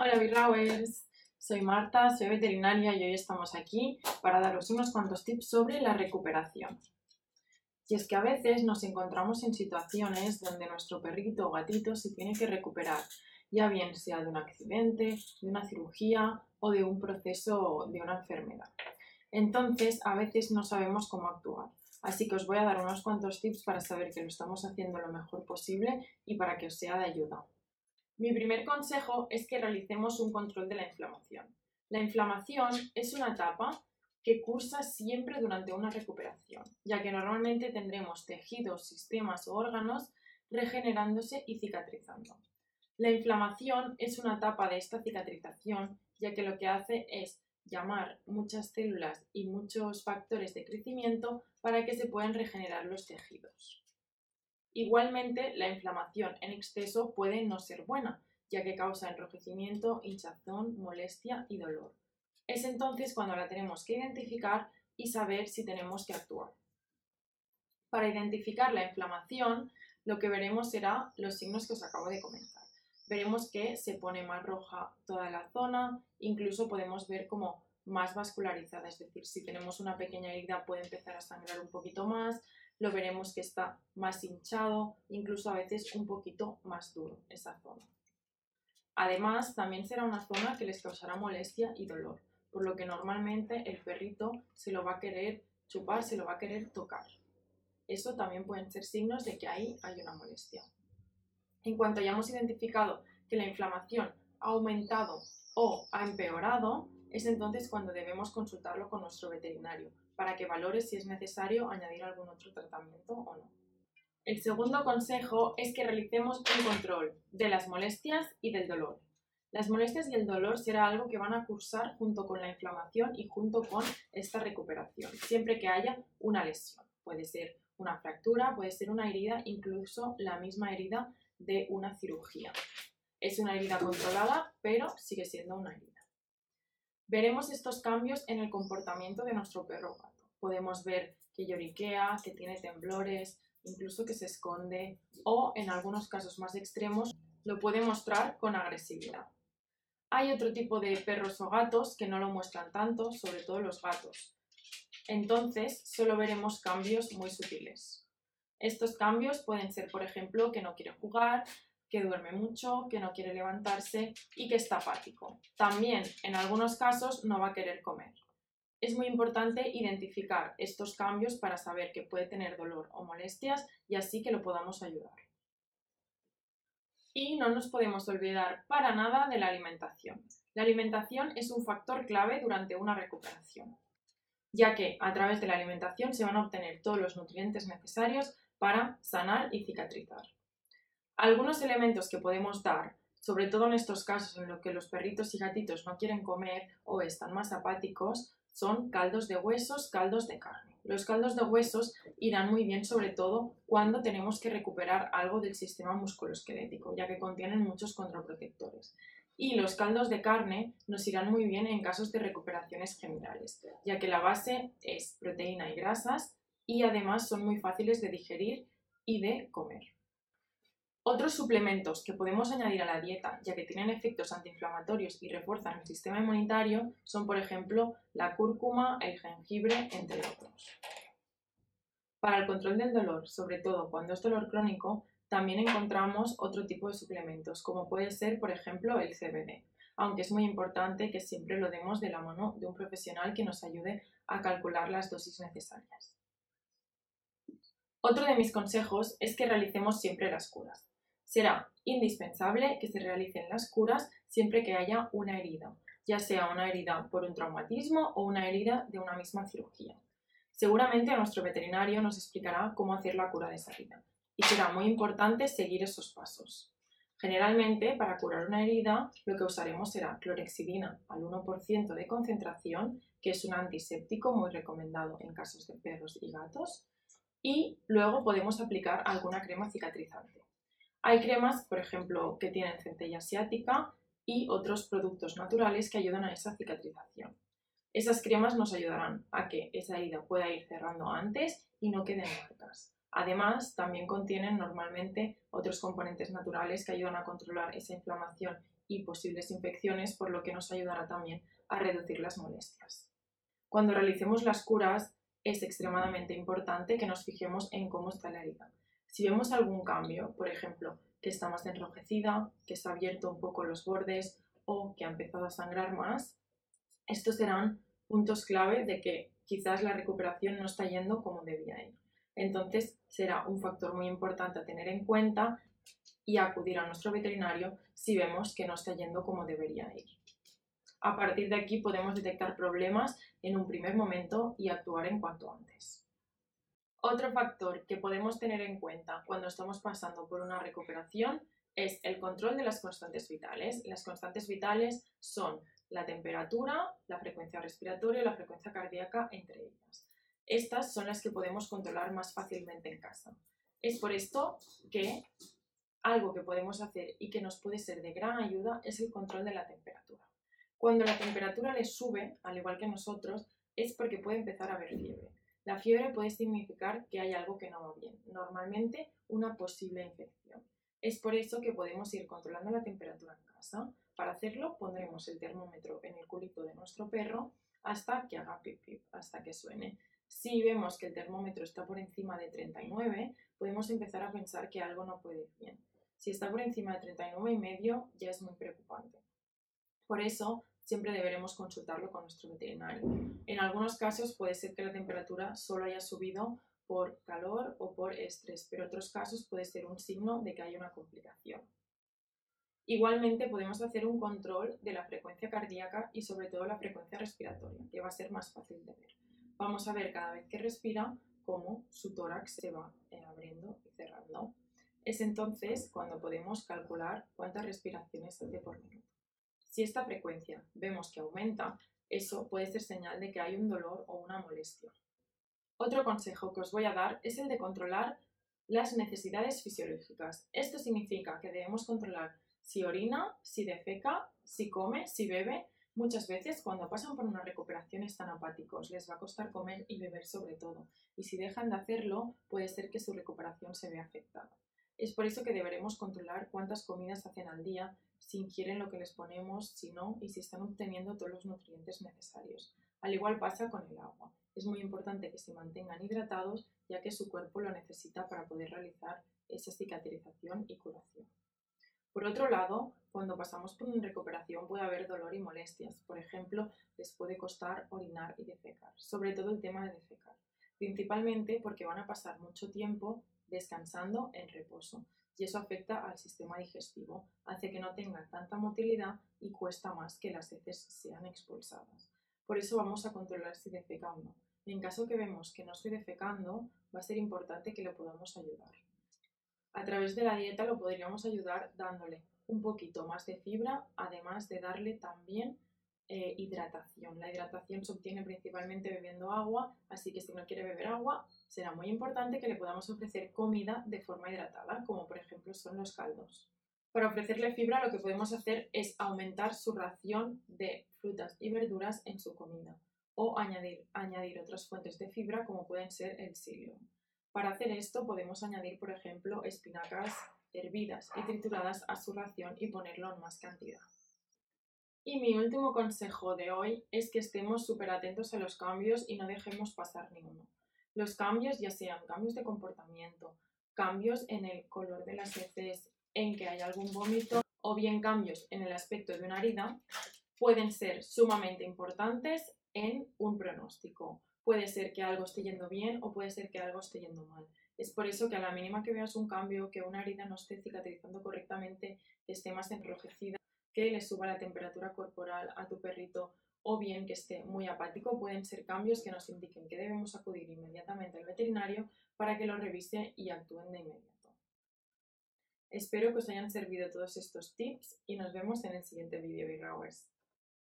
Hola Birrawers, soy Marta, soy veterinaria y hoy estamos aquí para daros unos cuantos tips sobre la recuperación. Y es que a veces nos encontramos en situaciones donde nuestro perrito o gatito se tiene que recuperar, ya bien sea de un accidente, de una cirugía o de un proceso de una enfermedad. Entonces, a veces no sabemos cómo actuar. Así que os voy a dar unos cuantos tips para saber que lo estamos haciendo lo mejor posible y para que os sea de ayuda. Mi primer consejo es que realicemos un control de la inflamación. La inflamación es una etapa que cursa siempre durante una recuperación, ya que normalmente tendremos tejidos, sistemas o órganos regenerándose y cicatrizando. La inflamación es una etapa de esta cicatrización, ya que lo que hace es llamar muchas células y muchos factores de crecimiento para que se puedan regenerar los tejidos. Igualmente, la inflamación en exceso puede no ser buena, ya que causa enrojecimiento, hinchazón, molestia y dolor. Es entonces cuando la tenemos que identificar y saber si tenemos que actuar. Para identificar la inflamación, lo que veremos será los signos que os acabo de comentar veremos que se pone más roja toda la zona, incluso podemos ver como más vascularizada, es decir, si tenemos una pequeña herida puede empezar a sangrar un poquito más, lo veremos que está más hinchado, incluso a veces un poquito más duro esa zona. Además, también será una zona que les causará molestia y dolor, por lo que normalmente el perrito se lo va a querer chupar, se lo va a querer tocar. Eso también pueden ser signos de que ahí hay una molestia. En cuanto hayamos identificado que la inflamación ha aumentado o ha empeorado, es entonces cuando debemos consultarlo con nuestro veterinario para que valore si es necesario añadir algún otro tratamiento o no. El segundo consejo es que realicemos un control de las molestias y del dolor. Las molestias y el dolor será algo que van a cursar junto con la inflamación y junto con esta recuperación, siempre que haya una lesión. Puede ser una fractura, puede ser una herida, incluso la misma herida de una cirugía. Es una herida controlada, pero sigue siendo una herida. Veremos estos cambios en el comportamiento de nuestro perro gato. Podemos ver que lloriquea, que tiene temblores, incluso que se esconde o, en algunos casos más extremos, lo puede mostrar con agresividad. Hay otro tipo de perros o gatos que no lo muestran tanto, sobre todo los gatos. Entonces, solo veremos cambios muy sutiles. Estos cambios pueden ser, por ejemplo, que no quiere jugar, que duerme mucho, que no quiere levantarse y que está apático. También, en algunos casos, no va a querer comer. Es muy importante identificar estos cambios para saber que puede tener dolor o molestias y así que lo podamos ayudar. Y no nos podemos olvidar para nada de la alimentación. La alimentación es un factor clave durante una recuperación, ya que a través de la alimentación se van a obtener todos los nutrientes necesarios para sanar y cicatrizar. Algunos elementos que podemos dar, sobre todo en estos casos en los que los perritos y gatitos no quieren comer o están más apáticos, son caldos de huesos, caldos de carne. Los caldos de huesos irán muy bien sobre todo cuando tenemos que recuperar algo del sistema musculoesquelético, ya que contienen muchos contraprotectores. Y los caldos de carne nos irán muy bien en casos de recuperaciones generales, ya que la base es proteína y grasas y además son muy fáciles de digerir y de comer. Otros suplementos que podemos añadir a la dieta, ya que tienen efectos antiinflamatorios y refuerzan el sistema inmunitario, son por ejemplo la cúrcuma, el jengibre, entre otros. Para el control del dolor, sobre todo cuando es dolor crónico, también encontramos otro tipo de suplementos, como puede ser, por ejemplo, el CBD, aunque es muy importante que siempre lo demos de la mano de un profesional que nos ayude a calcular las dosis necesarias. Otro de mis consejos es que realicemos siempre las curas. Será indispensable que se realicen las curas siempre que haya una herida, ya sea una herida por un traumatismo o una herida de una misma cirugía. Seguramente nuestro veterinario nos explicará cómo hacer la cura de esa herida y será muy importante seguir esos pasos. Generalmente, para curar una herida, lo que usaremos será clorexidina al 1% de concentración, que es un antiséptico muy recomendado en casos de perros y gatos, y luego podemos aplicar alguna crema cicatrizante. Hay cremas, por ejemplo, que tienen centella asiática y otros productos naturales que ayudan a esa cicatrización. Esas cremas nos ayudarán a que esa herida pueda ir cerrando antes y no queden marcas. Además, también contienen normalmente otros componentes naturales que ayudan a controlar esa inflamación y posibles infecciones, por lo que nos ayudará también a reducir las molestias. Cuando realicemos las curas es extremadamente importante que nos fijemos en cómo está la herida. Si vemos algún cambio, por ejemplo, que está más enrojecida, que se ha abierto un poco los bordes o que ha empezado a sangrar más, estos serán puntos clave de que quizás la recuperación no está yendo como debía ir. Entonces será un factor muy importante a tener en cuenta y acudir a nuestro veterinario si vemos que no está yendo como debería ir. A partir de aquí podemos detectar problemas en un primer momento y actuar en cuanto antes. Otro factor que podemos tener en cuenta cuando estamos pasando por una recuperación es el control de las constantes vitales. Las constantes vitales son la temperatura, la frecuencia respiratoria y la frecuencia cardíaca, entre ellas. Estas son las que podemos controlar más fácilmente en casa. Es por esto que algo que podemos hacer y que nos puede ser de gran ayuda es el control de la temperatura. Cuando la temperatura le sube, al igual que nosotros, es porque puede empezar a haber fiebre. La fiebre puede significar que hay algo que no va bien, normalmente una posible infección. Es por eso que podemos ir controlando la temperatura en casa. Para hacerlo pondremos el termómetro en el culito de nuestro perro hasta que haga pip pip, hasta que suene. Si vemos que el termómetro está por encima de 39, podemos empezar a pensar que algo no puede ir bien. Si está por encima de 39 y medio, ya es muy preocupante. Por eso, siempre deberemos consultarlo con nuestro veterinario. En algunos casos puede ser que la temperatura solo haya subido por calor o por estrés, pero en otros casos puede ser un signo de que hay una complicación. Igualmente podemos hacer un control de la frecuencia cardíaca y sobre todo la frecuencia respiratoria, que va a ser más fácil de ver. Vamos a ver cada vez que respira cómo su tórax se va eh, abriendo y cerrando. Es entonces cuando podemos calcular cuántas respiraciones hace por minuto. Si esta frecuencia vemos que aumenta, eso puede ser señal de que hay un dolor o una molestia. Otro consejo que os voy a dar es el de controlar las necesidades fisiológicas. Esto significa que debemos controlar si orina, si defeca, si come, si bebe. Muchas veces cuando pasan por una recuperación están apáticos, les va a costar comer y beber sobre todo, y si dejan de hacerlo puede ser que su recuperación se vea afectada. Es por eso que deberemos controlar cuántas comidas hacen al día, si ingieren lo que les ponemos, si no, y si están obteniendo todos los nutrientes necesarios. Al igual pasa con el agua. Es muy importante que se mantengan hidratados, ya que su cuerpo lo necesita para poder realizar esa cicatrización y curación. Por otro lado, cuando pasamos por una recuperación puede haber dolor y molestias. Por ejemplo, les puede costar orinar y defecar, sobre todo el tema de defecar, principalmente porque van a pasar mucho tiempo descansando en reposo y eso afecta al sistema digestivo, hace que no tenga tanta motilidad y cuesta más que las heces sean expulsadas. Por eso vamos a controlar si defeca o no. En caso que vemos que no estoy defecando, va a ser importante que le podamos ayudar. A través de la dieta lo podríamos ayudar dándole un poquito más de fibra, además de darle también eh, hidratación. La hidratación se obtiene principalmente bebiendo agua, así que si no quiere beber agua, será muy importante que le podamos ofrecer comida de forma hidratada, como por ejemplo son los caldos. Para ofrecerle fibra lo que podemos hacer es aumentar su ración de frutas y verduras en su comida o añadir, añadir otras fuentes de fibra como pueden ser el psyllium. Para hacer esto podemos añadir, por ejemplo, espinacas hervidas y trituradas a su ración y ponerlo en más cantidad. Y mi último consejo de hoy es que estemos súper atentos a los cambios y no dejemos pasar ninguno. Los cambios, ya sean cambios de comportamiento, cambios en el color de las heces, en que hay algún vómito o bien cambios en el aspecto de una herida, pueden ser sumamente importantes en un pronóstico. Puede ser que algo esté yendo bien o puede ser que algo esté yendo mal. Es por eso que a la mínima que veas un cambio, que una herida no esté cicatrizando correctamente, esté más enrojecida, que le suba la temperatura corporal a tu perrito o bien que esté muy apático, pueden ser cambios que nos indiquen que debemos acudir inmediatamente al veterinario para que lo revise y actúen de inmediato. Espero que os hayan servido todos estos tips y nos vemos en el siguiente vídeo, Growers.